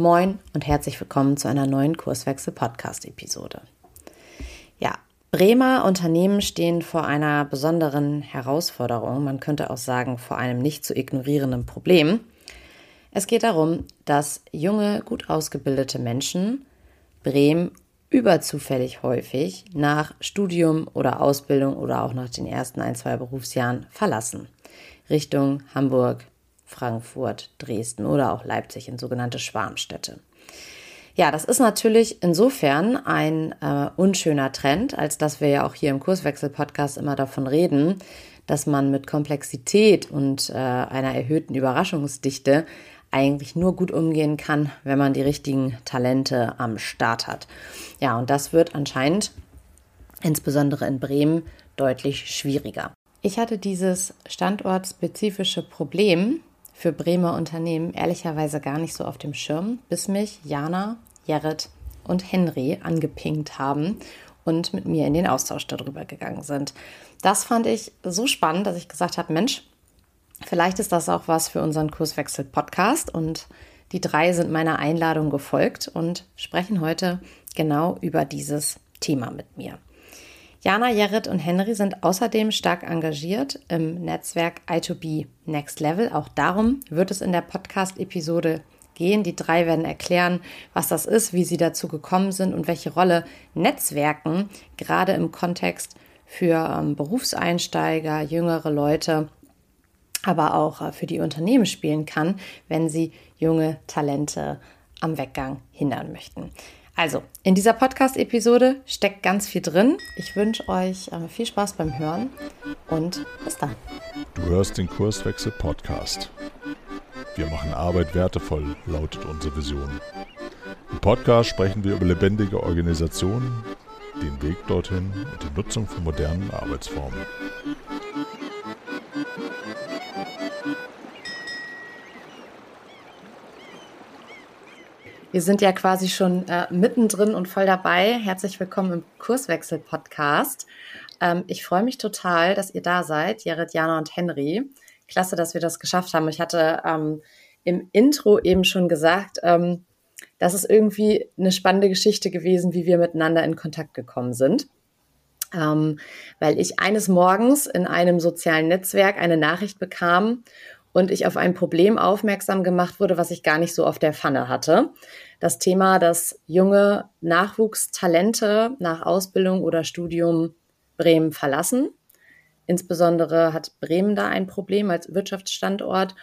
Moin und herzlich willkommen zu einer neuen Kurswechsel-Podcast-Episode. Ja, Bremer Unternehmen stehen vor einer besonderen Herausforderung, man könnte auch sagen vor einem nicht zu ignorierenden Problem. Es geht darum, dass junge, gut ausgebildete Menschen Bremen überzufällig häufig nach Studium oder Ausbildung oder auch nach den ersten ein, zwei Berufsjahren verlassen. Richtung Hamburg, Frankfurt, Dresden oder auch Leipzig in sogenannte Schwarmstädte. Ja, das ist natürlich insofern ein äh, unschöner Trend, als dass wir ja auch hier im Kurswechsel-Podcast immer davon reden, dass man mit Komplexität und äh, einer erhöhten Überraschungsdichte eigentlich nur gut umgehen kann, wenn man die richtigen Talente am Start hat. Ja, und das wird anscheinend insbesondere in Bremen deutlich schwieriger. Ich hatte dieses standortspezifische Problem für Bremer Unternehmen ehrlicherweise gar nicht so auf dem Schirm, bis mich Jana, Jared und Henry angepinkt haben und mit mir in den Austausch darüber gegangen sind. Das fand ich so spannend, dass ich gesagt habe, Mensch, vielleicht ist das auch was für unseren Kurswechsel-Podcast und die drei sind meiner Einladung gefolgt und sprechen heute genau über dieses Thema mit mir. Jana, Jared und Henry sind außerdem stark engagiert im Netzwerk I2B Next Level. Auch darum wird es in der Podcast-Episode gehen. Die drei werden erklären, was das ist, wie sie dazu gekommen sind und welche Rolle Netzwerken gerade im Kontext für ähm, Berufseinsteiger, jüngere Leute, aber auch äh, für die Unternehmen spielen kann, wenn sie junge Talente am Weggang hindern möchten. Also, in dieser Podcast-Episode steckt ganz viel drin. Ich wünsche euch äh, viel Spaß beim Hören und bis dann. Du hörst den Kurswechsel Podcast. Wir machen Arbeit wertevoll, lautet unsere Vision. Im Podcast sprechen wir über lebendige Organisationen, den Weg dorthin und die Nutzung von modernen Arbeitsformen. Wir sind ja quasi schon äh, mittendrin und voll dabei. Herzlich willkommen im Kurswechsel-Podcast. Ähm, ich freue mich total, dass ihr da seid, Jared, Jana und Henry. Klasse, dass wir das geschafft haben. Ich hatte ähm, im Intro eben schon gesagt, ähm, das ist irgendwie eine spannende Geschichte gewesen, wie wir miteinander in Kontakt gekommen sind. Ähm, weil ich eines Morgens in einem sozialen Netzwerk eine Nachricht bekam und ich auf ein Problem aufmerksam gemacht wurde, was ich gar nicht so auf der Pfanne hatte. Das Thema, dass junge Nachwuchstalente nach Ausbildung oder Studium Bremen verlassen. Insbesondere hat Bremen da ein Problem als Wirtschaftsstandort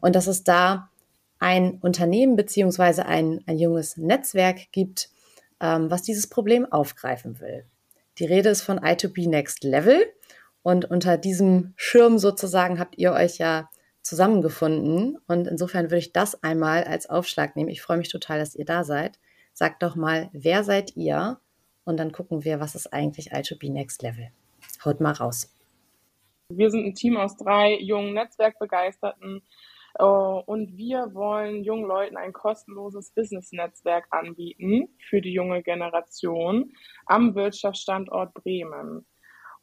und dass es da ein Unternehmen beziehungsweise ein, ein junges Netzwerk gibt, ähm, was dieses Problem aufgreifen will. Die Rede ist von I2B Next Level und unter diesem Schirm sozusagen habt ihr euch ja zusammengefunden. Und insofern würde ich das einmal als Aufschlag nehmen. Ich freue mich total, dass ihr da seid. Sagt doch mal, wer seid ihr? Und dann gucken wir, was ist eigentlich I2B Next Level. Haut mal raus. Wir sind ein Team aus drei jungen Netzwerkbegeisterten äh, und wir wollen jungen Leuten ein kostenloses Business-Netzwerk anbieten für die junge Generation am Wirtschaftsstandort Bremen.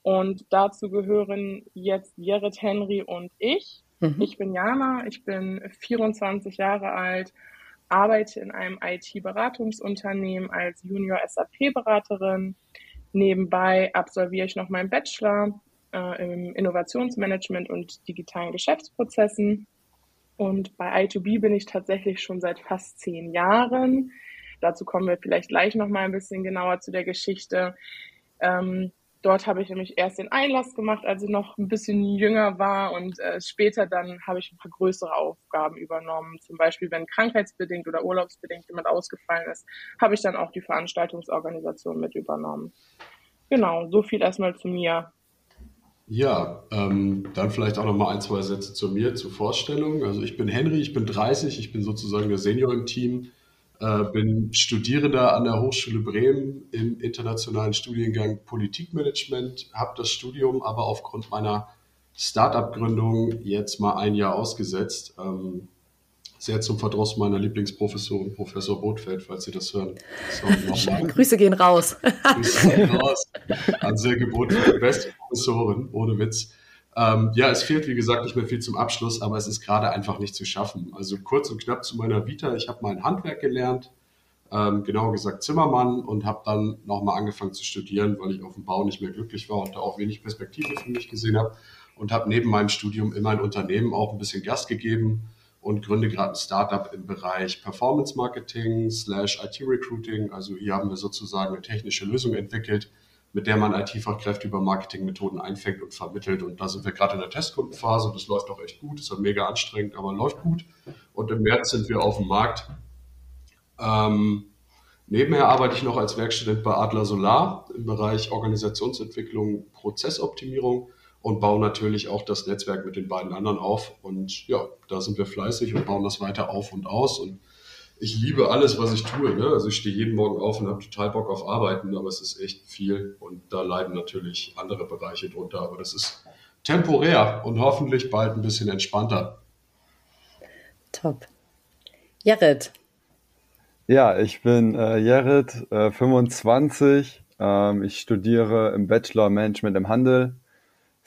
Und dazu gehören jetzt Jared Henry und ich. Mhm. Ich bin Jana, ich bin 24 Jahre alt, arbeite in einem IT-Beratungsunternehmen als Junior SAP-Beraterin. Nebenbei absolviere ich noch meinen Bachelor äh, im Innovationsmanagement und digitalen Geschäftsprozessen. Und bei I2B bin ich tatsächlich schon seit fast zehn Jahren. Dazu kommen wir vielleicht gleich noch mal ein bisschen genauer zu der Geschichte. Ähm, Dort habe ich nämlich erst den Einlass gemacht, als ich noch ein bisschen jünger war und äh, später dann habe ich ein paar größere Aufgaben übernommen. Zum Beispiel, wenn krankheitsbedingt oder urlaubsbedingt jemand ausgefallen ist, habe ich dann auch die Veranstaltungsorganisation mit übernommen. Genau, so viel erstmal zu mir. Ja, ähm, dann vielleicht auch noch mal ein, zwei Sätze zu mir, zur Vorstellung. Also ich bin Henry, ich bin 30, ich bin sozusagen der Senior im Team äh, bin Studierender an der Hochschule Bremen im internationalen Studiengang Politikmanagement, habe das Studium aber aufgrund meiner Startup-Gründung jetzt mal ein Jahr ausgesetzt. Ähm, sehr zum Verdruss meiner Lieblingsprofessorin, Professor Botfeld, falls Sie das hören. Grüße gehen raus. Grüße gehen raus. An sehr Botfeld, beste Professorin, ohne Witz. Ähm, ja, es fehlt, wie gesagt, nicht mehr viel zum Abschluss, aber es ist gerade einfach nicht zu schaffen. Also kurz und knapp zu meiner Vita. Ich habe mal ein Handwerk gelernt, ähm, genauer gesagt Zimmermann und habe dann nochmal angefangen zu studieren, weil ich auf dem Bau nicht mehr glücklich war und da auch wenig Perspektive für mich gesehen habe und habe neben meinem Studium immer ein Unternehmen auch ein bisschen Gas gegeben und gründe gerade ein Startup im Bereich Performance Marketing slash IT Recruiting. Also hier haben wir sozusagen eine technische Lösung entwickelt, mit der man IT-Fachkräfte über Marketingmethoden einfängt und vermittelt. Und da sind wir gerade in der Testkundenphase. Das läuft auch echt gut. Ist mega anstrengend, aber läuft gut. Und im März sind wir auf dem Markt. Ähm, nebenher arbeite ich noch als Werkstudent bei Adler Solar im Bereich Organisationsentwicklung, Prozessoptimierung und bauen natürlich auch das Netzwerk mit den beiden anderen auf. Und ja, da sind wir fleißig und bauen das weiter auf und aus. Und ich liebe alles, was ich tue. Ne? Also ich stehe jeden Morgen auf und habe total Bock auf Arbeiten, aber es ist echt viel und da leiden natürlich andere Bereiche drunter. Aber das ist temporär und hoffentlich bald ein bisschen entspannter. Top. Jared. Ja, ich bin äh, Jared, äh, 25. Ähm, ich studiere im Bachelor Management im Handel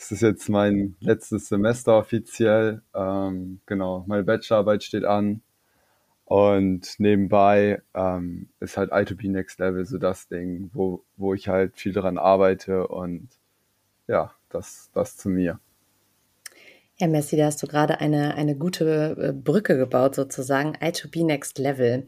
es ist jetzt mein letztes Semester offiziell. Ähm, genau, meine Bachelorarbeit steht an. Und nebenbei ähm, ist halt I2B Next Level so das Ding, wo, wo ich halt viel daran arbeite und ja, das, das zu mir. Ja, Messi, da hast du gerade eine, eine gute äh, Brücke gebaut, sozusagen. I2B Next Level.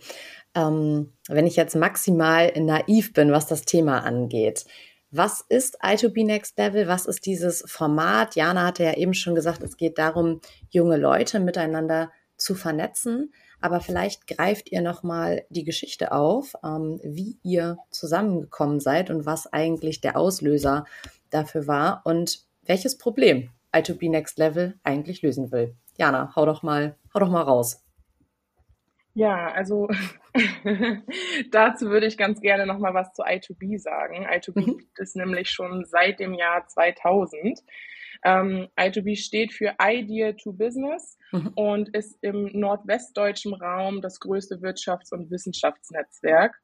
Ähm, wenn ich jetzt maximal naiv bin, was das Thema angeht, was ist I2B Next Level? Was ist dieses Format? Jana hatte ja eben schon gesagt, es geht darum, junge Leute miteinander zu vernetzen. Aber vielleicht greift ihr nochmal die Geschichte auf, ähm, wie ihr zusammengekommen seid und was eigentlich der Auslöser dafür war und welches Problem I2B Next Level eigentlich lösen will. Jana, hau doch mal, hau doch mal raus. Ja, also dazu würde ich ganz gerne noch mal was zu I2B sagen. I2B mhm. gibt es nämlich schon seit dem Jahr 2000. Ähm, I2B steht für Idea to Business mhm. und ist im nordwestdeutschen Raum das größte Wirtschafts- und Wissenschaftsnetzwerk.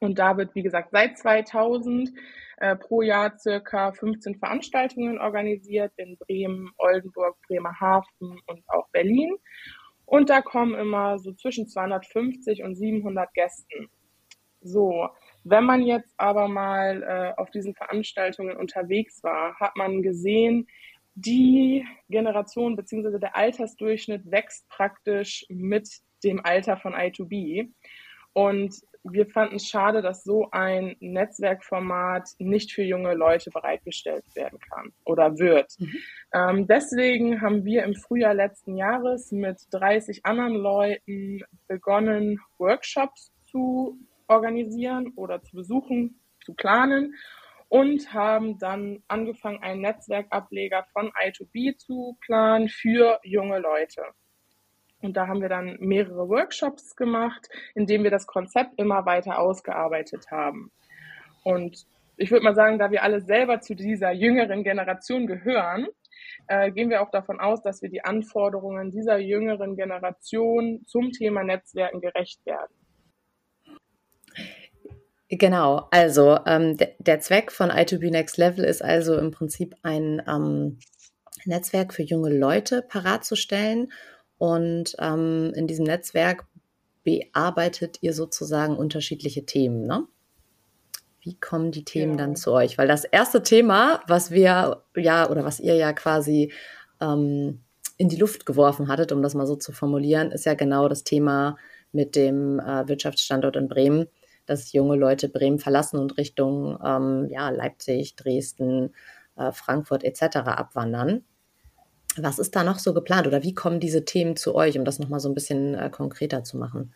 Und da wird, wie gesagt, seit 2000 äh, pro Jahr circa 15 Veranstaltungen organisiert in Bremen, Oldenburg, Bremerhaven und auch Berlin. Und da kommen immer so zwischen 250 und 700 Gästen. So, wenn man jetzt aber mal äh, auf diesen Veranstaltungen unterwegs war, hat man gesehen, die Generation bzw. der Altersdurchschnitt wächst praktisch mit dem Alter von I2B. Und wir fanden es schade, dass so ein Netzwerkformat nicht für junge Leute bereitgestellt werden kann oder wird. Mhm. Ähm, deswegen haben wir im Frühjahr letzten Jahres mit 30 anderen Leuten begonnen, Workshops zu organisieren oder zu besuchen, zu planen und haben dann angefangen, einen Netzwerkableger von I2B zu planen für junge Leute. Und da haben wir dann mehrere Workshops gemacht, in denen wir das Konzept immer weiter ausgearbeitet haben. Und ich würde mal sagen, da wir alle selber zu dieser jüngeren Generation gehören, äh, gehen wir auch davon aus, dass wir die Anforderungen dieser jüngeren Generation zum Thema Netzwerken gerecht werden. Genau, also ähm, der Zweck von I2B Next Level ist also im Prinzip ein ähm, Netzwerk für junge Leute parat zu stellen und ähm, in diesem Netzwerk bearbeitet ihr sozusagen unterschiedliche Themen. Ne? Wie kommen die Themen ja. dann zu euch? Weil das erste Thema, was wir ja oder was ihr ja quasi ähm, in die Luft geworfen hattet, um das mal so zu formulieren, ist ja genau das Thema mit dem äh, Wirtschaftsstandort in Bremen, dass junge Leute Bremen verlassen und Richtung ähm, ja, Leipzig, Dresden, äh, Frankfurt etc. abwandern. Was ist da noch so geplant oder wie kommen diese Themen zu euch, um das nochmal so ein bisschen äh, konkreter zu machen?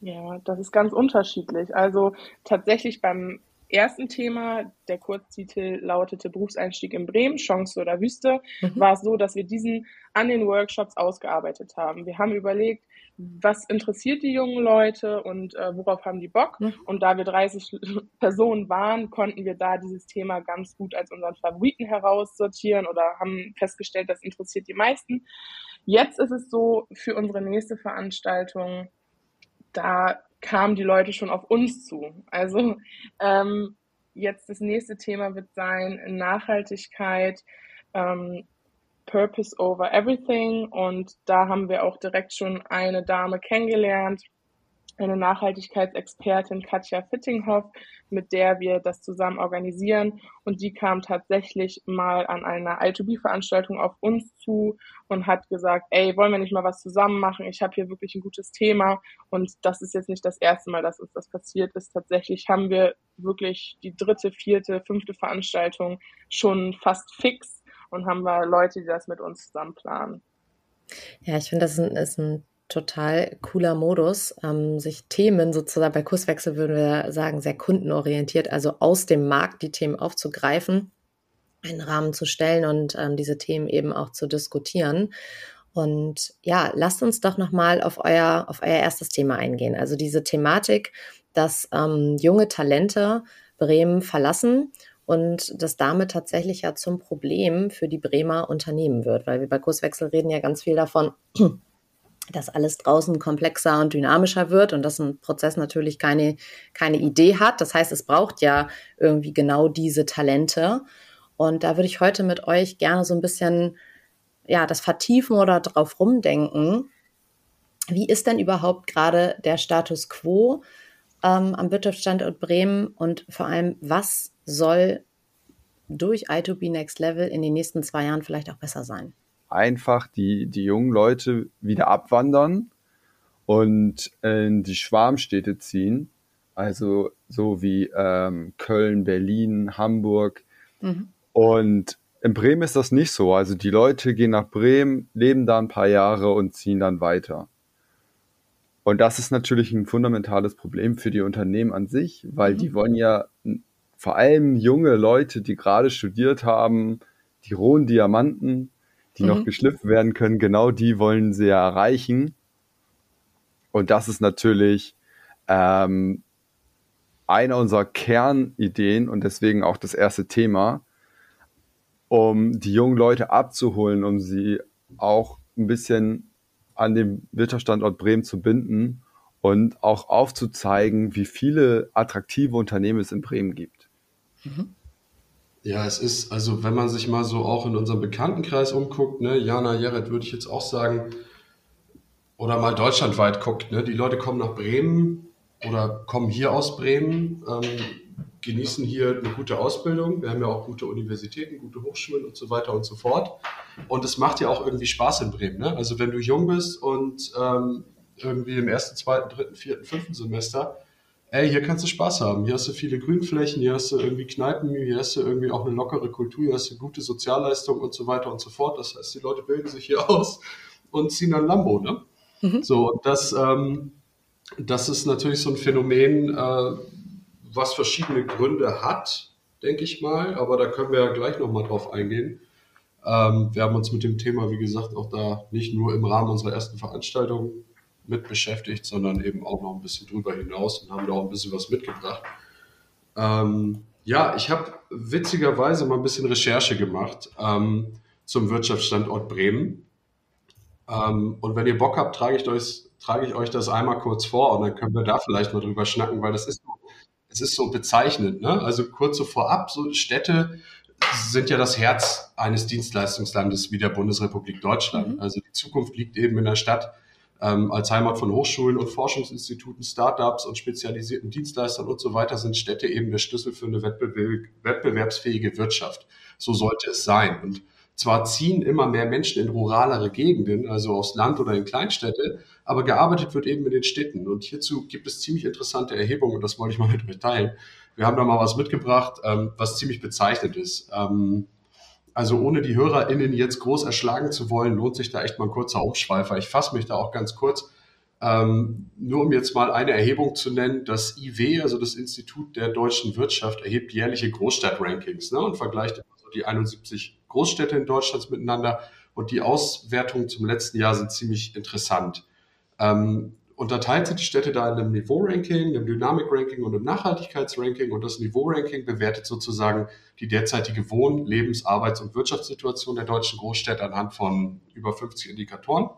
Ja, das ist ganz unterschiedlich. Also tatsächlich beim ersten Thema, der Kurztitel lautete Berufseinstieg in Bremen, Chance oder Wüste, mhm. war es so, dass wir diesen an den Workshops ausgearbeitet haben. Wir haben überlegt, was interessiert die jungen Leute und äh, worauf haben die Bock. Mhm. Und da wir 30 Personen waren, konnten wir da dieses Thema ganz gut als unseren Favoriten heraussortieren oder haben festgestellt, das interessiert die meisten. Jetzt ist es so, für unsere nächste Veranstaltung, da kamen die Leute schon auf uns zu. Also ähm, jetzt das nächste Thema wird sein Nachhaltigkeit ähm, Purpose over Everything und da haben wir auch direkt schon eine Dame kennengelernt, eine Nachhaltigkeitsexpertin Katja Fittinghoff, mit der wir das zusammen organisieren. Und die kam tatsächlich mal an einer I2B-Veranstaltung auf uns zu und hat gesagt, ey, wollen wir nicht mal was zusammen machen? Ich habe hier wirklich ein gutes Thema. Und das ist jetzt nicht das erste Mal, dass uns das passiert ist. Tatsächlich haben wir wirklich die dritte, vierte, fünfte Veranstaltung schon fast fix und haben wir Leute, die das mit uns zusammen planen. Ja, ich finde, das ist ein, ist ein total cooler Modus, ähm, sich Themen sozusagen bei Kurswechsel würden wir sagen, sehr kundenorientiert, also aus dem Markt die Themen aufzugreifen, einen Rahmen zu stellen und ähm, diese Themen eben auch zu diskutieren. Und ja, lasst uns doch nochmal auf euer, auf euer erstes Thema eingehen. Also diese Thematik, dass ähm, junge Talente Bremen verlassen und das damit tatsächlich ja zum Problem für die Bremer Unternehmen wird, weil wir bei Kurswechsel reden ja ganz viel davon, dass alles draußen komplexer und dynamischer wird und dass ein Prozess natürlich keine, keine Idee hat. Das heißt, es braucht ja irgendwie genau diese Talente. Und da würde ich heute mit euch gerne so ein bisschen, ja, das vertiefen oder drauf rumdenken. Wie ist denn überhaupt gerade der Status quo ähm, am Wirtschaftsstandort Bremen und vor allem, was soll durch I2B Next Level in den nächsten zwei Jahren vielleicht auch besser sein? Einfach die, die jungen Leute wieder abwandern und in die Schwarmstädte ziehen. Also so wie ähm, Köln, Berlin, Hamburg. Mhm. Und in Bremen ist das nicht so. Also die Leute gehen nach Bremen, leben da ein paar Jahre und ziehen dann weiter. Und das ist natürlich ein fundamentales Problem für die Unternehmen an sich, weil mhm. die wollen ja vor allem junge Leute, die gerade studiert haben, die rohen Diamanten, die mhm. noch geschliffen werden können, genau die wollen sie ja erreichen. Und das ist natürlich ähm, eine unserer Kernideen und deswegen auch das erste Thema, um die jungen Leute abzuholen, um sie auch ein bisschen an den Wirtschaftsstandort Bremen zu binden und auch aufzuzeigen, wie viele attraktive Unternehmen es in Bremen gibt. Mhm. Ja, es ist, also wenn man sich mal so auch in unserem Bekanntenkreis umguckt, ne, Jana Jared würde ich jetzt auch sagen, oder mal deutschlandweit guckt, ne, die Leute kommen nach Bremen oder kommen hier aus Bremen, ähm, genießen hier eine gute Ausbildung. Wir haben ja auch gute Universitäten, gute Hochschulen und so weiter und so fort. Und es macht ja auch irgendwie Spaß in Bremen. Ne? Also wenn du jung bist und ähm, irgendwie im ersten, zweiten, dritten, vierten, fünften Semester ey, hier kannst du Spaß haben. Hier hast du viele Grünflächen, hier hast du irgendwie Kneipen, hier hast du irgendwie auch eine lockere Kultur, hier hast du gute Sozialleistungen und so weiter und so fort. Das heißt, die Leute bilden sich hier aus und ziehen dann Lambo, ne? Mhm. So, und das, ähm, das ist natürlich so ein Phänomen, äh, was verschiedene Gründe hat, denke ich mal, aber da können wir ja gleich nochmal drauf eingehen. Ähm, wir haben uns mit dem Thema, wie gesagt, auch da nicht nur im Rahmen unserer ersten Veranstaltung mit beschäftigt, sondern eben auch noch ein bisschen drüber hinaus und haben da auch ein bisschen was mitgebracht. Ähm, ja, ich habe witzigerweise mal ein bisschen Recherche gemacht ähm, zum Wirtschaftsstandort Bremen. Ähm, und wenn ihr Bock habt, trage ich, euch, trage ich euch das einmal kurz vor und dann können wir da vielleicht mal drüber schnacken, weil das ist so, es ist so bezeichnend. Ne? Also kurz so vorab, so Städte sind ja das Herz eines Dienstleistungslandes wie der Bundesrepublik Deutschland. Mhm. Also die Zukunft liegt eben in der Stadt ähm, als Heimat von Hochschulen und Forschungsinstituten, Startups und spezialisierten Dienstleistern und so weiter sind Städte eben der Schlüssel für eine wettbewerbsfähige Wirtschaft. So sollte es sein. Und zwar ziehen immer mehr Menschen in ruralere Gegenden, also aufs Land oder in Kleinstädte, aber gearbeitet wird eben in den Städten. Und hierzu gibt es ziemlich interessante Erhebungen und das wollte ich mal mit euch teilen. Wir haben da mal was mitgebracht, ähm, was ziemlich bezeichnend ist. Ähm, also ohne die HörerInnen jetzt groß erschlagen zu wollen, lohnt sich da echt mal ein kurzer Umschweifer. Ich fasse mich da auch ganz kurz. Ähm, nur um jetzt mal eine Erhebung zu nennen, das IW, also das Institut der deutschen Wirtschaft, erhebt jährliche Großstadt-Rankings ne, und vergleicht also die 71 Großstädte in Deutschland miteinander. Und die Auswertungen zum letzten Jahr sind ziemlich interessant. Ähm, unterteilt sind die Städte da in einem Niveau-Ranking, einem Dynamik-Ranking und einem Nachhaltigkeits-Ranking. Und das Niveau-Ranking bewertet sozusagen die derzeitige Wohn-, Lebens-, Arbeits- und Wirtschaftssituation der deutschen Großstädte anhand von über 50 Indikatoren.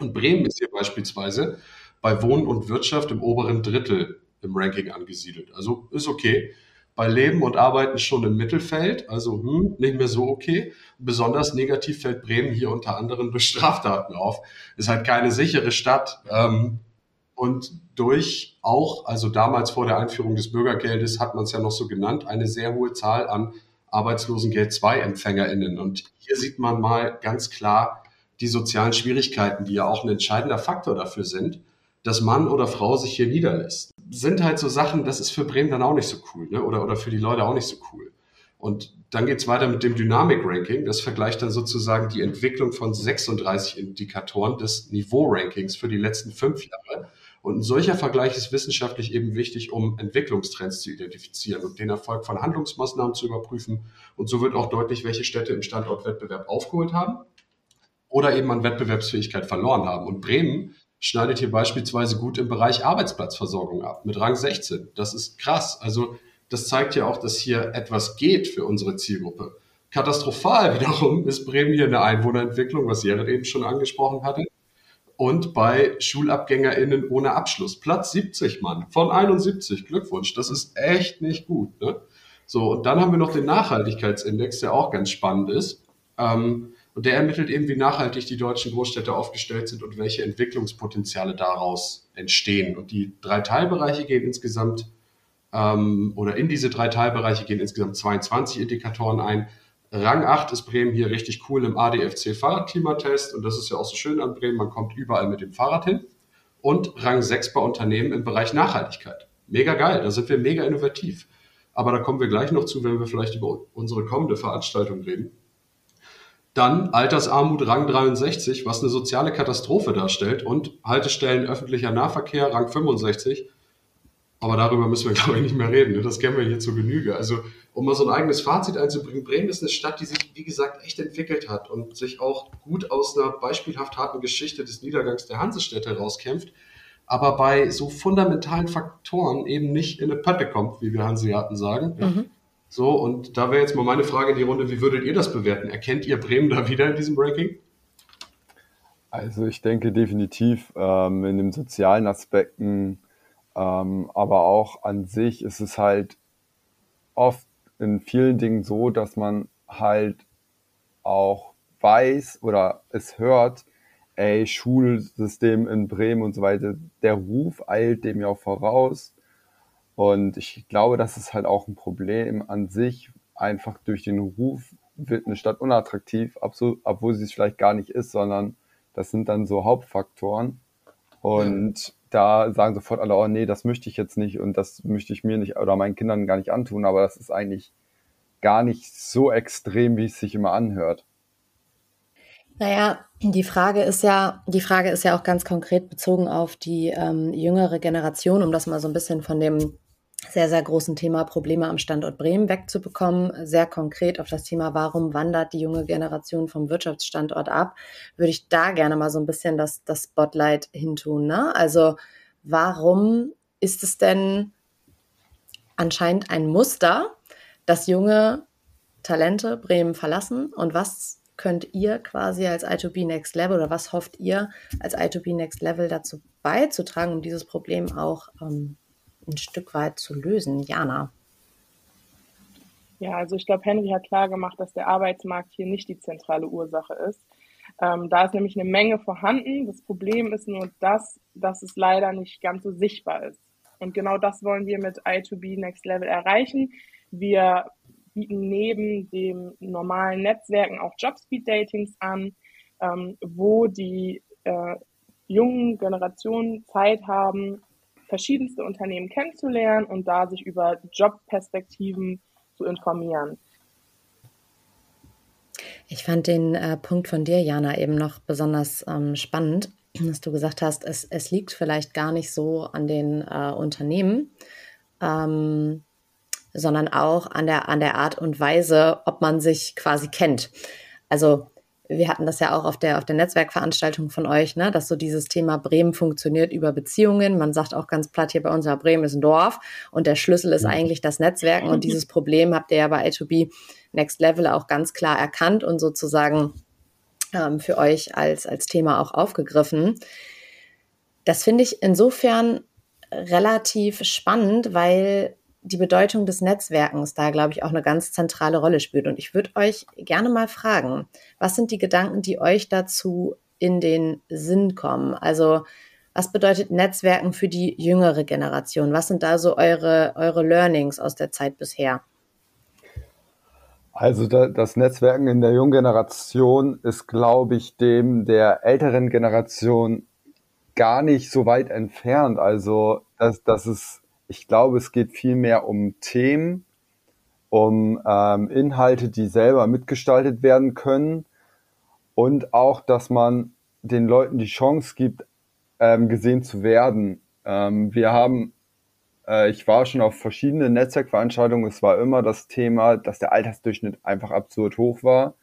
Und Bremen ist hier beispielsweise bei Wohn und Wirtschaft im oberen Drittel im Ranking angesiedelt. Also ist okay. bei Leben und Arbeiten schon im Mittelfeld, also hm, nicht mehr so okay. Besonders negativ fällt Bremen hier unter anderem durch Straftaten auf. Ist halt keine sichere Stadt. Ähm, und durch auch, also damals vor der Einführung des Bürgergeldes hat man es ja noch so genannt, eine sehr hohe Zahl an Arbeitslosengeld 2 EmpfängerInnen. Und hier sieht man mal ganz klar die sozialen Schwierigkeiten, die ja auch ein entscheidender Faktor dafür sind, dass Mann oder Frau sich hier niederlässt. Sind halt so Sachen, das ist für Bremen dann auch nicht so cool, ne? oder, oder für die Leute auch nicht so cool. Und dann geht's weiter mit dem Dynamik-Ranking. Das vergleicht dann sozusagen die Entwicklung von 36 Indikatoren des Niveau-Rankings für die letzten fünf Jahre. Und ein solcher Vergleich ist wissenschaftlich eben wichtig, um Entwicklungstrends zu identifizieren und den Erfolg von Handlungsmaßnahmen zu überprüfen. Und so wird auch deutlich, welche Städte im Standortwettbewerb aufgeholt haben oder eben an Wettbewerbsfähigkeit verloren haben. Und Bremen schneidet hier beispielsweise gut im Bereich Arbeitsplatzversorgung ab, mit Rang 16. Das ist krass. Also das zeigt ja auch, dass hier etwas geht für unsere Zielgruppe. Katastrophal wiederum ist Bremen hier eine Einwohnerentwicklung, was Jared eben schon angesprochen hatte, und bei SchulabgängerInnen ohne Abschluss. Platz 70, Mann, von 71. Glückwunsch. Das ist echt nicht gut. Ne? So, und dann haben wir noch den Nachhaltigkeitsindex, der auch ganz spannend ist. Ähm, und der ermittelt eben, wie nachhaltig die deutschen Großstädte aufgestellt sind und welche Entwicklungspotenziale daraus entstehen. Und die drei Teilbereiche gehen insgesamt, ähm, oder in diese drei Teilbereiche gehen insgesamt 22 Indikatoren ein. Rang 8 ist Bremen hier richtig cool im ADFC Fahrradklimatest und das ist ja auch so schön an Bremen, man kommt überall mit dem Fahrrad hin. Und Rang 6 bei Unternehmen im Bereich Nachhaltigkeit. Mega geil, da sind wir mega innovativ. Aber da kommen wir gleich noch zu, wenn wir vielleicht über unsere kommende Veranstaltung reden. Dann Altersarmut Rang 63, was eine soziale Katastrophe darstellt und Haltestellen öffentlicher Nahverkehr Rang 65. Aber darüber müssen wir, glaube ich, nicht mehr reden. Ne? Das kennen wir hier zur Genüge. Also um mal so ein eigenes Fazit einzubringen, Bremen ist eine Stadt, die sich, wie gesagt, echt entwickelt hat und sich auch gut aus einer beispielhaft harten Geschichte des Niedergangs der Hansestädte rauskämpft, aber bei so fundamentalen Faktoren eben nicht in eine Pötte kommt, wie wir Hanseaten sagen. Mhm. So, und da wäre jetzt mal meine Frage in die Runde, wie würdet ihr das bewerten? Erkennt ihr Bremen da wieder in diesem Ranking? Also ich denke definitiv ähm, in den sozialen Aspekten, ähm, aber auch an sich ist es halt oft in vielen Dingen so, dass man halt auch weiß oder es hört, ey, Schulsystem in Bremen und so weiter, der Ruf eilt dem ja auch voraus. Und ich glaube, das ist halt auch ein Problem an sich. Einfach durch den Ruf wird eine Stadt unattraktiv, obwohl sie es vielleicht gar nicht ist, sondern das sind dann so Hauptfaktoren. Und da sagen sofort alle, oh nee, das möchte ich jetzt nicht und das möchte ich mir nicht oder meinen Kindern gar nicht antun, aber das ist eigentlich gar nicht so extrem, wie es sich immer anhört. Naja, die Frage ist ja, die Frage ist ja auch ganz konkret bezogen auf die ähm, jüngere Generation, um das mal so ein bisschen von dem sehr, sehr großen Thema Probleme am Standort Bremen wegzubekommen. Sehr konkret auf das Thema, warum wandert die junge Generation vom Wirtschaftsstandort ab, würde ich da gerne mal so ein bisschen das, das Spotlight hintun. Ne? Also warum ist es denn anscheinend ein Muster, dass junge Talente Bremen verlassen und was könnt ihr quasi als I2B Next Level oder was hofft ihr als I2B Next Level dazu beizutragen, um dieses Problem auch ähm, ein Stück weit zu lösen? Jana. Ja, also ich glaube, Henry hat klar gemacht, dass der Arbeitsmarkt hier nicht die zentrale Ursache ist. Ähm, da ist nämlich eine Menge vorhanden. Das Problem ist nur das, dass es leider nicht ganz so sichtbar ist. Und genau das wollen wir mit I2B Next Level erreichen. Wir bieten neben dem normalen Netzwerken auch Jobspeed-Datings an, ähm, wo die äh, jungen Generationen Zeit haben, verschiedenste Unternehmen kennenzulernen und da sich über Jobperspektiven zu informieren. Ich fand den äh, Punkt von dir, Jana, eben noch besonders ähm, spannend, dass du gesagt hast, es, es liegt vielleicht gar nicht so an den äh, Unternehmen, ähm, sondern auch an der, an der Art und Weise, ob man sich quasi kennt. Also wir hatten das ja auch auf der, auf der Netzwerkveranstaltung von euch, ne, dass so dieses Thema Bremen funktioniert über Beziehungen. Man sagt auch ganz platt hier bei uns, ja, Bremen ist ein Dorf und der Schlüssel ist eigentlich das Netzwerken und dieses Problem habt ihr ja bei A2B Next Level auch ganz klar erkannt und sozusagen ähm, für euch als, als Thema auch aufgegriffen. Das finde ich insofern relativ spannend, weil die Bedeutung des Netzwerkens da, glaube ich, auch eine ganz zentrale Rolle spielt. Und ich würde euch gerne mal fragen, was sind die Gedanken, die euch dazu in den Sinn kommen? Also was bedeutet Netzwerken für die jüngere Generation? Was sind da so eure, eure Learnings aus der Zeit bisher? Also das Netzwerken in der jungen Generation ist, glaube ich, dem der älteren Generation gar nicht so weit entfernt. Also das, das ist ich glaube, es geht viel mehr um Themen, um ähm, Inhalte, die selber mitgestaltet werden können und auch, dass man den Leuten die Chance gibt, ähm, gesehen zu werden. Ähm, wir haben, äh, ich war schon auf verschiedenen Netzwerkveranstaltungen, es war immer das Thema, dass der Altersdurchschnitt einfach absurd hoch war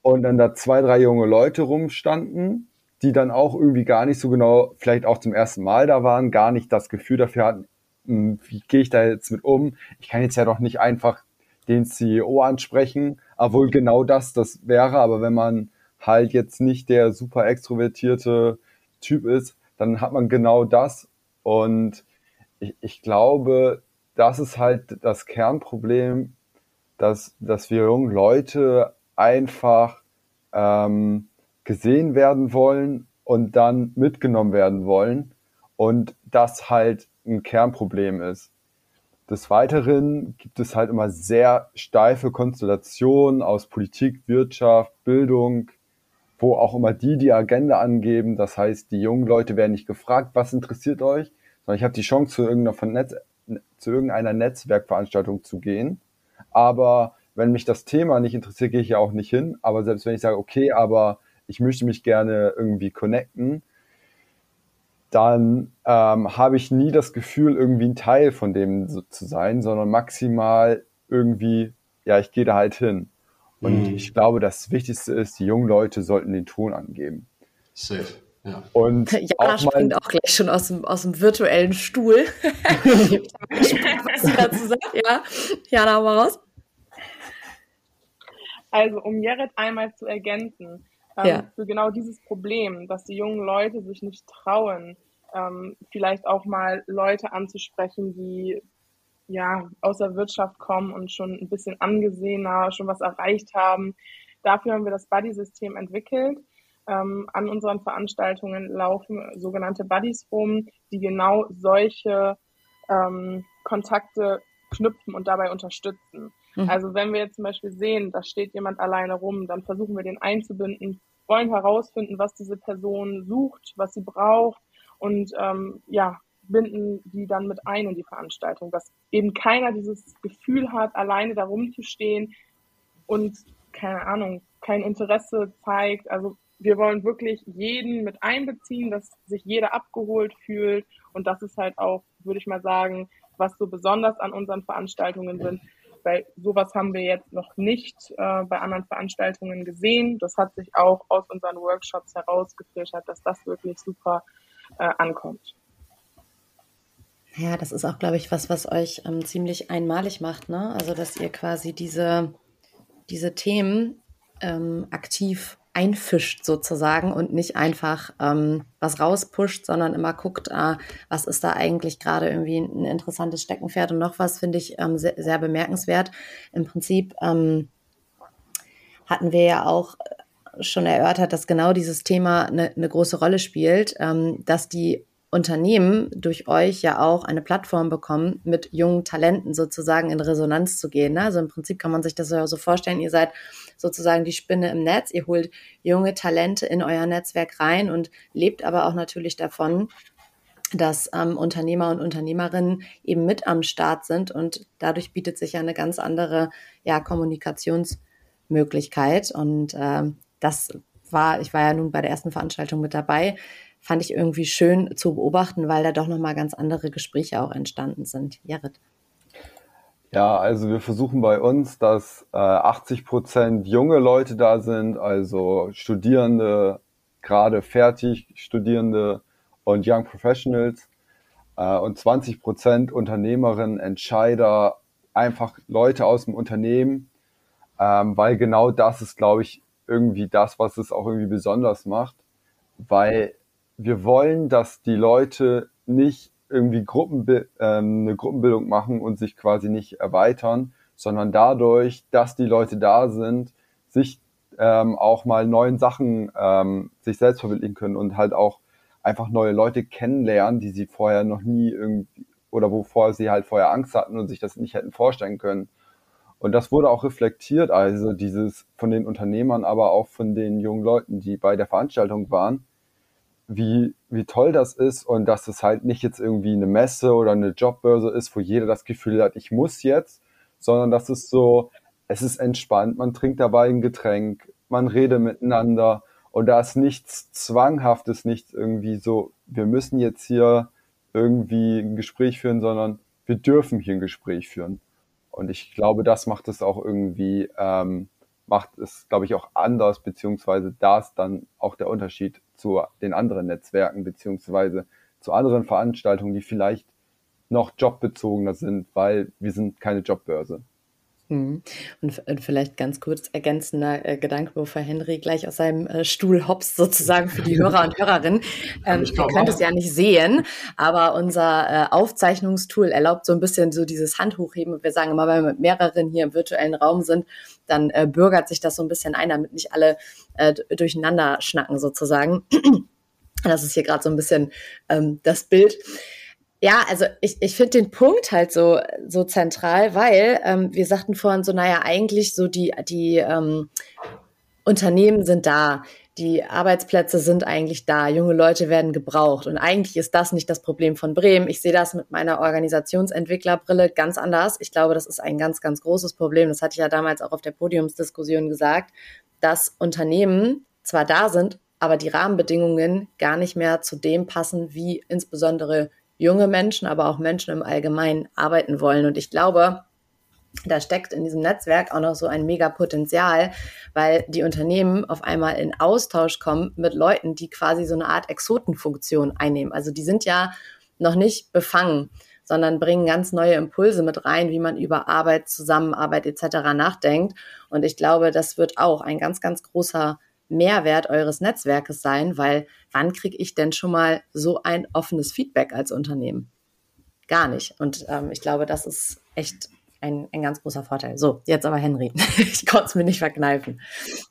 und dann da zwei, drei junge Leute rumstanden, die dann auch irgendwie gar nicht so genau, vielleicht auch zum ersten Mal da waren, gar nicht das Gefühl dafür hatten, wie gehe ich da jetzt mit um? Ich kann jetzt ja doch nicht einfach den CEO ansprechen, obwohl genau das das wäre, aber wenn man halt jetzt nicht der super extrovertierte Typ ist, dann hat man genau das. Und ich, ich glaube, das ist halt das Kernproblem, dass, dass wir jungen Leute einfach ähm, gesehen werden wollen und dann mitgenommen werden wollen und das halt ein Kernproblem ist. Des Weiteren gibt es halt immer sehr steife Konstellationen aus Politik, Wirtschaft, Bildung, wo auch immer die die Agenda angeben. Das heißt, die jungen Leute werden nicht gefragt, was interessiert euch, sondern ich habe die Chance, zu irgendeiner, Netz, zu irgendeiner Netzwerkveranstaltung zu gehen. Aber wenn mich das Thema nicht interessiert, gehe ich ja auch nicht hin. Aber selbst wenn ich sage, okay, aber ich möchte mich gerne irgendwie connecten, dann ähm, habe ich nie das Gefühl, irgendwie ein Teil von dem so zu sein, sondern maximal irgendwie, ja, ich gehe da halt hin. Und mhm. ich glaube, das Wichtigste ist, die jungen Leute sollten den Ton angeben. Safe. Ja. Und Jana auch springt auch gleich schon aus dem, aus dem virtuellen Stuhl. was sie dazu sagt. Ja, Jana, hau mal raus. Also, um Jared einmal zu ergänzen, ähm, ja. für genau dieses Problem, dass die jungen Leute sich nicht trauen, ähm, vielleicht auch mal Leute anzusprechen, die ja aus der Wirtschaft kommen und schon ein bisschen angesehener, schon was erreicht haben. Dafür haben wir das Buddy-System entwickelt. Ähm, an unseren Veranstaltungen laufen sogenannte Buddies rum, die genau solche ähm, Kontakte knüpfen und dabei unterstützen. Mhm. Also wenn wir jetzt zum Beispiel sehen, da steht jemand alleine rum, dann versuchen wir den einzubinden, wollen herausfinden, was diese Person sucht, was sie braucht und ähm, ja, binden die dann mit ein in die Veranstaltung, dass eben keiner dieses Gefühl hat, alleine da rumzustehen und keine Ahnung, kein Interesse zeigt. Also wir wollen wirklich jeden mit einbeziehen, dass sich jeder abgeholt fühlt und das ist halt auch, würde ich mal sagen, was so besonders an unseren Veranstaltungen sind, weil sowas haben wir jetzt noch nicht äh, bei anderen Veranstaltungen gesehen. Das hat sich auch aus unseren Workshops herausgefiltert, dass das wirklich super äh, ankommt. Ja, das ist auch, glaube ich, was, was euch ähm, ziemlich einmalig macht, ne? Also, dass ihr quasi diese, diese Themen ähm, aktiv einfischt sozusagen und nicht einfach ähm, was rauspusht, sondern immer guckt, äh, was ist da eigentlich gerade irgendwie ein interessantes Steckenpferd und noch was finde ich ähm, sehr, sehr, bemerkenswert. Im Prinzip ähm, hatten wir ja auch schon erörtert, dass genau dieses Thema eine, eine große Rolle spielt, ähm, dass die Unternehmen durch euch ja auch eine Plattform bekommen, mit jungen Talenten sozusagen in Resonanz zu gehen. Ne? Also im Prinzip kann man sich das ja so vorstellen, ihr seid sozusagen die Spinne im Netz, ihr holt junge Talente in euer Netzwerk rein und lebt aber auch natürlich davon, dass ähm, Unternehmer und Unternehmerinnen eben mit am Start sind und dadurch bietet sich ja eine ganz andere ja, Kommunikationsmöglichkeit und ähm, das war, ich war ja nun bei der ersten Veranstaltung mit dabei, fand ich irgendwie schön zu beobachten, weil da doch nochmal ganz andere Gespräche auch entstanden sind. Jared. Ja, also wir versuchen bei uns, dass äh, 80 Prozent junge Leute da sind, also Studierende, gerade fertig Studierende und Young Professionals äh, und 20 Prozent Unternehmerinnen, Entscheider, einfach Leute aus dem Unternehmen, ähm, weil genau das ist, glaube ich, irgendwie das, was es auch irgendwie besonders macht, weil wir wollen, dass die Leute nicht irgendwie Gruppenbi ähm, eine Gruppenbildung machen und sich quasi nicht erweitern, sondern dadurch, dass die Leute da sind, sich ähm, auch mal neuen Sachen ähm, sich selbst verwirklichen können und halt auch einfach neue Leute kennenlernen, die sie vorher noch nie irgendwie oder wovor sie halt vorher Angst hatten und sich das nicht hätten vorstellen können. Und das wurde auch reflektiert, also dieses von den Unternehmern, aber auch von den jungen Leuten, die bei der Veranstaltung waren, wie, wie toll das ist und dass es halt nicht jetzt irgendwie eine Messe oder eine Jobbörse ist, wo jeder das Gefühl hat, ich muss jetzt, sondern dass es so, es ist entspannt, man trinkt dabei ein Getränk, man redet miteinander und da ist nichts Zwanghaftes, nichts irgendwie so, wir müssen jetzt hier irgendwie ein Gespräch führen, sondern wir dürfen hier ein Gespräch führen. Und ich glaube, das macht es auch irgendwie, ähm, macht es, glaube ich, auch anders, beziehungsweise da ist dann auch der Unterschied zu den anderen Netzwerken, beziehungsweise zu anderen Veranstaltungen, die vielleicht noch jobbezogener sind, weil wir sind keine Jobbörse. Mhm. Und, und, vielleicht ganz kurz ergänzender äh, Gedanke, bevor Henry gleich aus seinem äh, Stuhl hopst, sozusagen für die Hörer und Hörerinnen. Ähm, ihr könnt es ja nicht sehen, aber unser äh, Aufzeichnungstool erlaubt so ein bisschen so dieses Handhochheben. Wir sagen immer, wenn wir mit mehreren hier im virtuellen Raum sind, dann äh, bürgert sich das so ein bisschen ein, damit nicht alle äh, durcheinander schnacken sozusagen. Das ist hier gerade so ein bisschen ähm, das Bild. Ja, also ich, ich finde den Punkt halt so, so zentral, weil ähm, wir sagten vorhin so, naja, eigentlich so die, die ähm, Unternehmen sind da, die Arbeitsplätze sind eigentlich da, junge Leute werden gebraucht. Und eigentlich ist das nicht das Problem von Bremen. Ich sehe das mit meiner Organisationsentwicklerbrille ganz anders. Ich glaube, das ist ein ganz, ganz großes Problem. Das hatte ich ja damals auch auf der Podiumsdiskussion gesagt, dass Unternehmen zwar da sind, aber die Rahmenbedingungen gar nicht mehr zu dem passen, wie insbesondere junge Menschen, aber auch Menschen im Allgemeinen arbeiten wollen. Und ich glaube, da steckt in diesem Netzwerk auch noch so ein mega Potenzial, weil die Unternehmen auf einmal in Austausch kommen mit Leuten, die quasi so eine Art Exotenfunktion einnehmen. Also die sind ja noch nicht befangen, sondern bringen ganz neue Impulse mit rein, wie man über Arbeit, Zusammenarbeit etc. nachdenkt. Und ich glaube, das wird auch ein ganz, ganz großer Mehrwert eures Netzwerkes sein, weil wann kriege ich denn schon mal so ein offenes Feedback als Unternehmen? Gar nicht. Und ähm, ich glaube, das ist echt ein, ein ganz großer Vorteil. So, jetzt aber Henry. ich konnte es mir nicht verkneifen.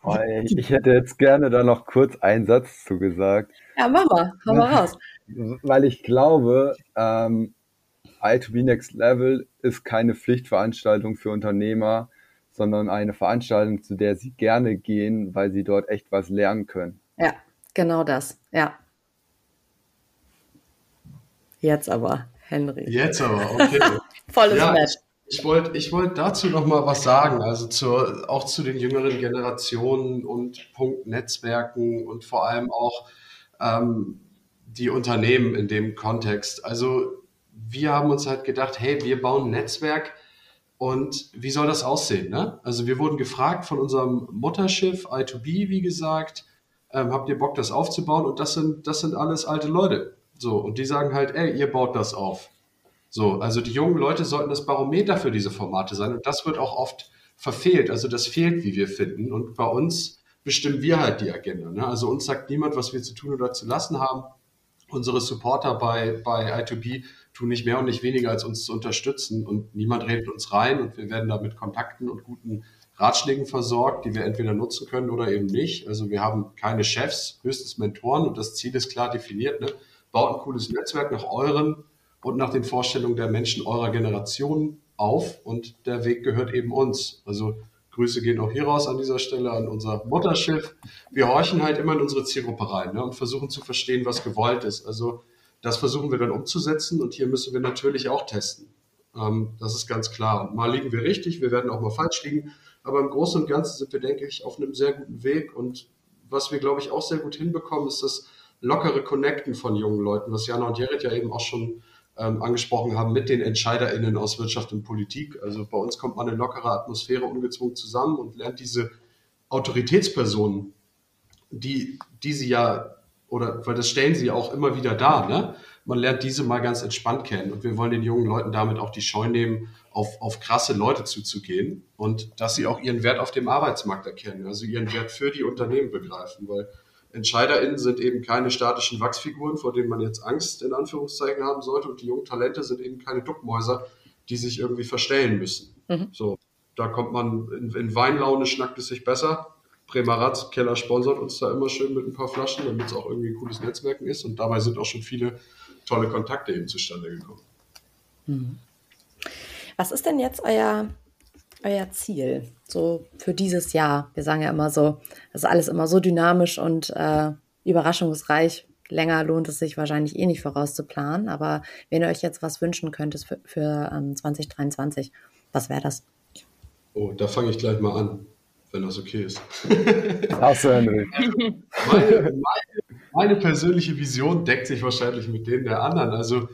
Oh, ich, ich hätte jetzt gerne da noch kurz einen Satz zu gesagt. Ja, mach mal, hau mal raus. Weil ich glaube, ähm, I2B Next Level ist keine Pflichtveranstaltung für Unternehmer, sondern eine Veranstaltung, zu der sie gerne gehen, weil sie dort echt was lernen können. Ja, genau das. Ja. Jetzt aber, Henry. Jetzt aber, okay. Volles ja, Match. Ich wollte ich wollt dazu noch mal was sagen, also zur, auch zu den jüngeren Generationen und Punkt Netzwerken und vor allem auch ähm, die Unternehmen in dem Kontext. Also wir haben uns halt gedacht, hey, wir bauen ein Netzwerk, und wie soll das aussehen? Ne? Also wir wurden gefragt von unserem Mutterschiff I2B, wie gesagt, ähm, habt ihr Bock, das aufzubauen? Und das sind, das sind alles alte Leute. So, und die sagen halt, ey, ihr baut das auf. So, also die jungen Leute sollten das Barometer für diese Formate sein. Und das wird auch oft verfehlt. Also das fehlt, wie wir finden. Und bei uns bestimmen wir halt die Agenda. Ne? Also uns sagt niemand, was wir zu tun oder zu lassen haben. Unsere Supporter bei, bei I2B tun nicht mehr und nicht weniger, als uns zu unterstützen. Und niemand redet uns rein und wir werden da mit Kontakten und guten Ratschlägen versorgt, die wir entweder nutzen können oder eben nicht. Also wir haben keine Chefs, höchstens Mentoren und das Ziel ist klar definiert. Ne? Baut ein cooles Netzwerk nach euren und nach den Vorstellungen der Menschen eurer Generation auf und der Weg gehört eben uns. Also Grüße gehen auch hier raus an dieser Stelle an unser Mutterschiff. Wir horchen halt immer in unsere Zielgruppe rein ne, und versuchen zu verstehen, was gewollt ist. Also das versuchen wir dann umzusetzen und hier müssen wir natürlich auch testen. Ähm, das ist ganz klar. Und mal liegen wir richtig, wir werden auch mal falsch liegen, aber im Großen und Ganzen sind wir, denke ich, auf einem sehr guten Weg und was wir, glaube ich, auch sehr gut hinbekommen, ist das lockere Connecten von jungen Leuten, was Jana und Jared ja eben auch schon ähm, angesprochen haben, mit den EntscheiderInnen aus Wirtschaft und Politik. Also bei uns kommt man in lockere Atmosphäre ungezwungen zusammen und lernt diese Autoritätspersonen, die, die sie ja oder weil das stellen sie auch immer wieder dar, ne? Man lernt diese mal ganz entspannt kennen und wir wollen den jungen Leuten damit auch die Scheu nehmen, auf, auf krasse Leute zuzugehen und dass sie auch ihren Wert auf dem Arbeitsmarkt erkennen, also ihren Wert für die Unternehmen begreifen, weil EntscheiderInnen sind eben keine statischen Wachsfiguren, vor denen man jetzt Angst in Anführungszeichen haben sollte. Und die jungen Talente sind eben keine Duckmäuser, die sich irgendwie verstellen müssen. Mhm. So, da kommt man in, in Weinlaune, schnackt es sich besser. Bremer Ratskeller sponsert uns da immer schön mit ein paar Flaschen, damit es auch irgendwie ein cooles Netzwerken ist. Und dabei sind auch schon viele tolle Kontakte eben zustande gekommen. Mhm. Was ist denn jetzt euer, euer Ziel so für dieses Jahr? Wir sagen ja immer so, das ist alles immer so dynamisch und äh, überraschungsreich. Länger lohnt es sich wahrscheinlich eh nicht vorauszuplanen. Aber wenn ihr euch jetzt was wünschen könntet für, für ähm, 2023, was wäre das? Oh, da fange ich gleich mal an, wenn das okay ist. Du, Henry. Meine, meine, meine persönliche Vision deckt sich wahrscheinlich mit denen der anderen. Also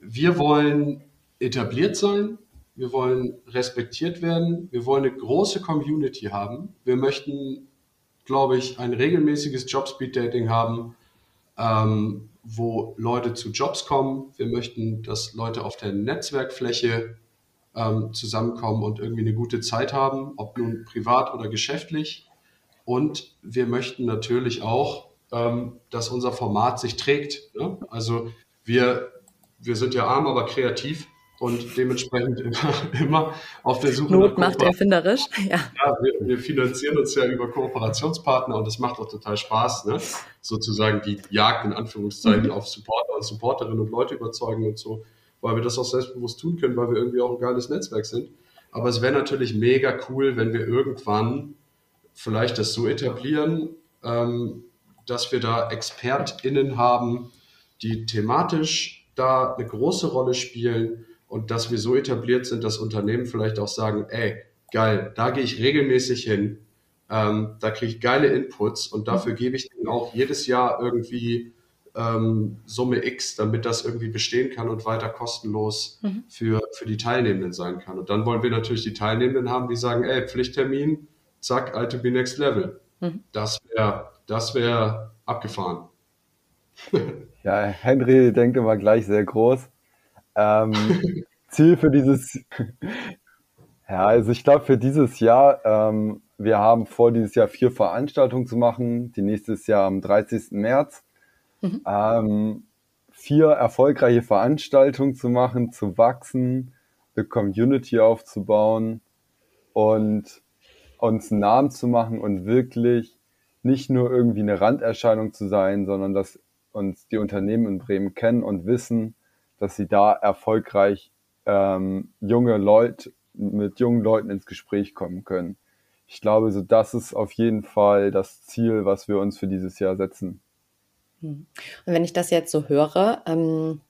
wir wollen etabliert sein, wir wollen respektiert werden, wir wollen eine große Community haben, wir möchten, glaube ich, ein regelmäßiges Jobspeed-Dating haben, ähm, wo Leute zu Jobs kommen. Wir möchten, dass Leute auf der Netzwerkfläche ähm, zusammenkommen und irgendwie eine gute Zeit haben, ob nun privat oder geschäftlich. Und wir möchten natürlich auch, ähm, dass unser Format sich trägt. Ne? Also wir, wir sind ja arm, aber kreativ und dementsprechend immer, immer auf der Suche Not macht erfinderisch. Ja, ja wir, wir, finanzieren uns ja über Kooperationspartner und das macht auch total Spaß, ne? sozusagen die Jagd in Anführungszeichen mhm. auf Supporter und Supporterinnen und Leute überzeugen und so, weil wir das auch selbstbewusst tun können, weil wir irgendwie auch ein geiles Netzwerk sind. Aber es wäre natürlich mega cool, wenn wir irgendwann vielleicht das so etablieren, ähm, dass wir da ExpertInnen haben, die thematisch da eine große Rolle spielen und dass wir so etabliert sind, dass Unternehmen vielleicht auch sagen, ey, geil, da gehe ich regelmäßig hin, ähm, da kriege ich geile Inputs und dafür gebe ich denen auch jedes Jahr irgendwie ähm, Summe X, damit das irgendwie bestehen kann und weiter kostenlos mhm. für, für die Teilnehmenden sein kann. Und dann wollen wir natürlich die Teilnehmenden haben, die sagen, ey, Pflichttermin, zack, ITB Next Level. Mhm. Das wäre das wär abgefahren. ja, Henry denkt immer gleich sehr groß. Ähm, Ziel für dieses, ja, also ich glaube für dieses Jahr, ähm, wir haben vor, dieses Jahr vier Veranstaltungen zu machen, die nächstes Jahr am 30. März. Mhm. Ähm, vier erfolgreiche Veranstaltungen zu machen, zu wachsen, eine Community aufzubauen und uns einen Namen zu machen und wirklich nicht nur irgendwie eine Randerscheinung zu sein, sondern dass uns die Unternehmen in Bremen kennen und wissen, dass sie da erfolgreich ähm, junge Leute mit jungen Leuten ins Gespräch kommen können. Ich glaube, so das ist auf jeden Fall das Ziel, was wir uns für dieses Jahr setzen. Hm. Und wenn ich das jetzt so höre, ähm,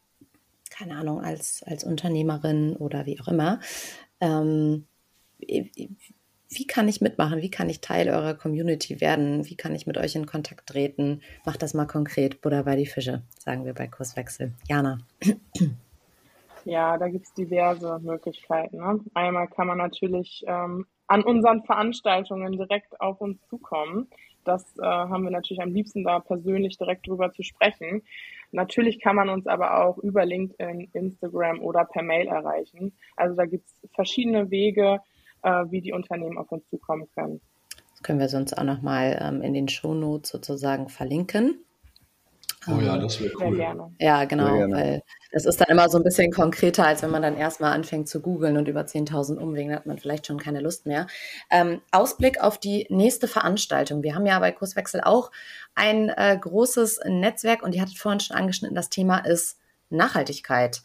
keine Ahnung, als, als Unternehmerin oder wie auch immer, ähm, wie kann ich mitmachen? Wie kann ich Teil eurer Community werden? Wie kann ich mit euch in Kontakt treten? Macht das mal konkret, Buddha bei die Fische, sagen wir bei Kurswechsel. Jana. Ja, da gibt es diverse Möglichkeiten. Ne? Einmal kann man natürlich ähm, an unseren Veranstaltungen direkt auf uns zukommen. Das äh, haben wir natürlich am liebsten da persönlich direkt drüber zu sprechen. Natürlich kann man uns aber auch über LinkedIn, Instagram oder per Mail erreichen. Also da gibt es verschiedene Wege, äh, wie die Unternehmen auf uns zukommen können. Das können wir sonst auch nochmal ähm, in den Shownotes sozusagen verlinken. Oh ja, ähm, das wäre cool. Ja, genau, weil das ist dann immer so ein bisschen konkreter, als wenn man dann erstmal anfängt zu googeln und über 10.000 Umwegen hat man vielleicht schon keine Lust mehr. Ähm, Ausblick auf die nächste Veranstaltung. Wir haben ja bei Kurswechsel auch ein äh, großes Netzwerk und ihr hattet vorhin schon angeschnitten, das Thema ist Nachhaltigkeit.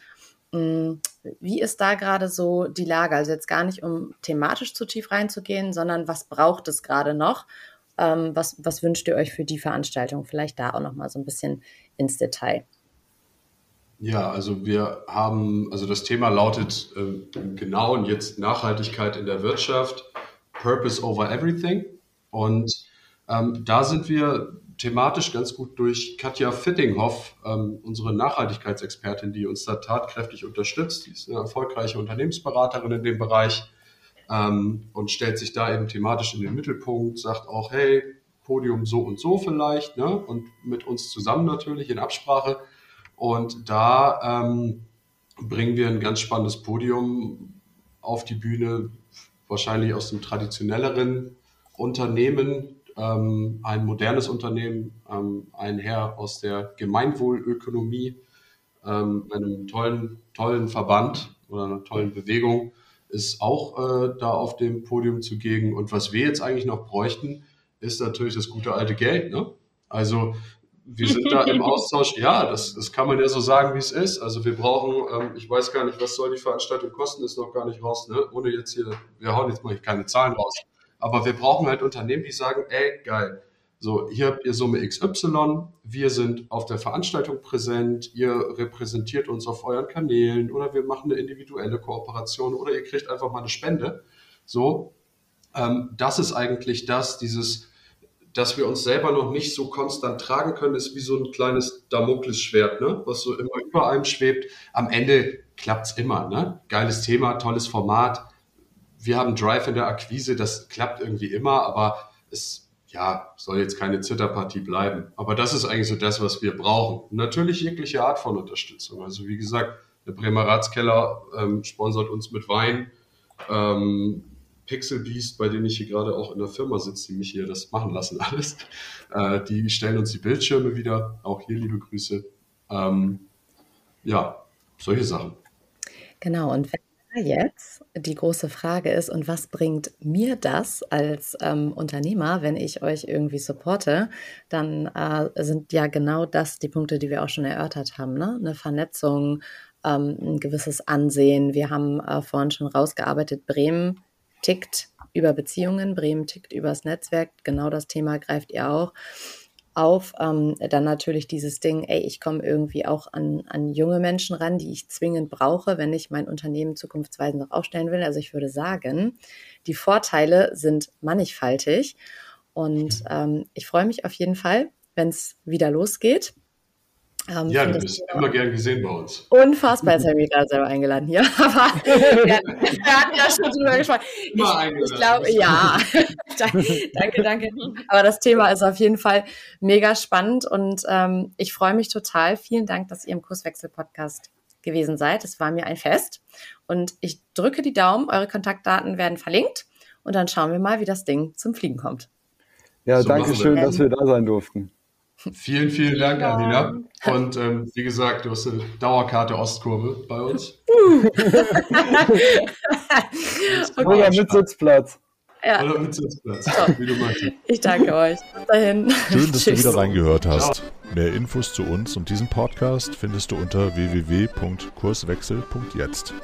Hm, wie ist da gerade so die Lage? Also jetzt gar nicht, um thematisch zu tief reinzugehen, sondern was braucht es gerade noch? Ähm, was, was wünscht ihr euch für die Veranstaltung? Vielleicht da auch noch mal so ein bisschen ins Detail. Ja, also wir haben, also das Thema lautet äh, genau und jetzt Nachhaltigkeit in der Wirtschaft, Purpose over Everything. Und ähm, da sind wir thematisch ganz gut durch Katja Fittinghoff, ähm, unsere Nachhaltigkeitsexpertin, die uns da tatkräftig unterstützt. Die ist eine erfolgreiche Unternehmensberaterin in dem Bereich ähm, und stellt sich da eben thematisch in den Mittelpunkt, sagt auch, hey, Podium so und so vielleicht, ne? und mit uns zusammen natürlich in Absprache. Und da ähm, bringen wir ein ganz spannendes Podium auf die Bühne, wahrscheinlich aus dem traditionelleren Unternehmen ähm, ein modernes Unternehmen, ähm, ein Herr aus der Gemeinwohlökonomie, ähm, einem tollen, tollen Verband oder einer tollen Bewegung, ist auch äh, da auf dem Podium zugegen. Und was wir jetzt eigentlich noch bräuchten, ist natürlich das gute alte Geld. Ne? Also wir sind da im Austausch. Ja, das, das kann man ja so sagen, wie es ist. Also wir brauchen, ähm, ich weiß gar nicht, was soll die Veranstaltung kosten, ist noch gar nicht raus, ne? Ohne jetzt hier, wir hauen jetzt mal keine Zahlen raus. Aber wir brauchen halt Unternehmen, die sagen, ey, geil. So, hier habt ihr Summe XY, wir sind auf der Veranstaltung präsent, ihr repräsentiert uns auf euren Kanälen oder wir machen eine individuelle Kooperation oder ihr kriegt einfach mal eine Spende. So, ähm, das ist eigentlich das, dieses, dass wir uns selber noch nicht so konstant tragen können, ist wie so ein kleines Damoklesschwert, ne? was so immer über einem schwebt. Am Ende klappt's immer. Ne? Geiles Thema, tolles Format. Wir haben Drive in der Akquise, das klappt irgendwie immer, aber es ja, soll jetzt keine Zitterpartie bleiben. Aber das ist eigentlich so das, was wir brauchen. natürlich jegliche Art von Unterstützung. Also wie gesagt, der Bremer Ratskeller ähm, sponsert uns mit Wein. Ähm, Pixel Beast, bei denen ich hier gerade auch in der Firma sitze, die mich hier das machen lassen alles. Äh, die stellen uns die Bildschirme wieder. Auch hier liebe Grüße. Ähm, ja, solche Sachen. Genau, und wenn jetzt die große Frage ist, und was bringt mir das als ähm, Unternehmer, wenn ich euch irgendwie supporte, dann äh, sind ja genau das die Punkte, die wir auch schon erörtert haben. Ne? Eine Vernetzung, ähm, ein gewisses Ansehen. Wir haben äh, vorhin schon rausgearbeitet, Bremen tickt über Beziehungen, Bremen tickt übers Netzwerk. Genau das Thema greift ihr auch auf. Ähm, dann natürlich dieses Ding, ey, ich komme irgendwie auch an, an junge Menschen ran, die ich zwingend brauche, wenn ich mein Unternehmen zukunftsweisend noch aufstellen will. Also ich würde sagen, die Vorteile sind mannigfaltig. Und ähm, ich freue mich auf jeden Fall, wenn es wieder losgeht. Ähm, ja, du bist immer gern gesehen bei uns. Unfassbar, jetzt habe ich mich gerade selber eingeladen hier. Aber wir, wir hatten ja schon drüber gesprochen. Ich, ich glaube, ja. danke, danke. Aber das Thema ist auf jeden Fall mega spannend und ähm, ich freue mich total. Vielen Dank, dass ihr im Kurswechsel-Podcast gewesen seid. Es war mir ein Fest. Und ich drücke die Daumen, eure Kontaktdaten werden verlinkt und dann schauen wir mal, wie das Ding zum Fliegen kommt. Ja, so danke schön, dass wir da sein durften. Vielen, vielen Dank, ja. Alina. Und ähm, wie gesagt, du hast eine Dauerkarte Ostkurve bei uns. okay. Oder mit Sitzplatz. Ja. Oder mit Sitzplatz, wie du möchtest. Ich danke euch. Bis dahin. Schön, dass du wieder reingehört hast. Mehr Infos zu uns und diesem Podcast findest du unter www.kurswechsel.jetzt.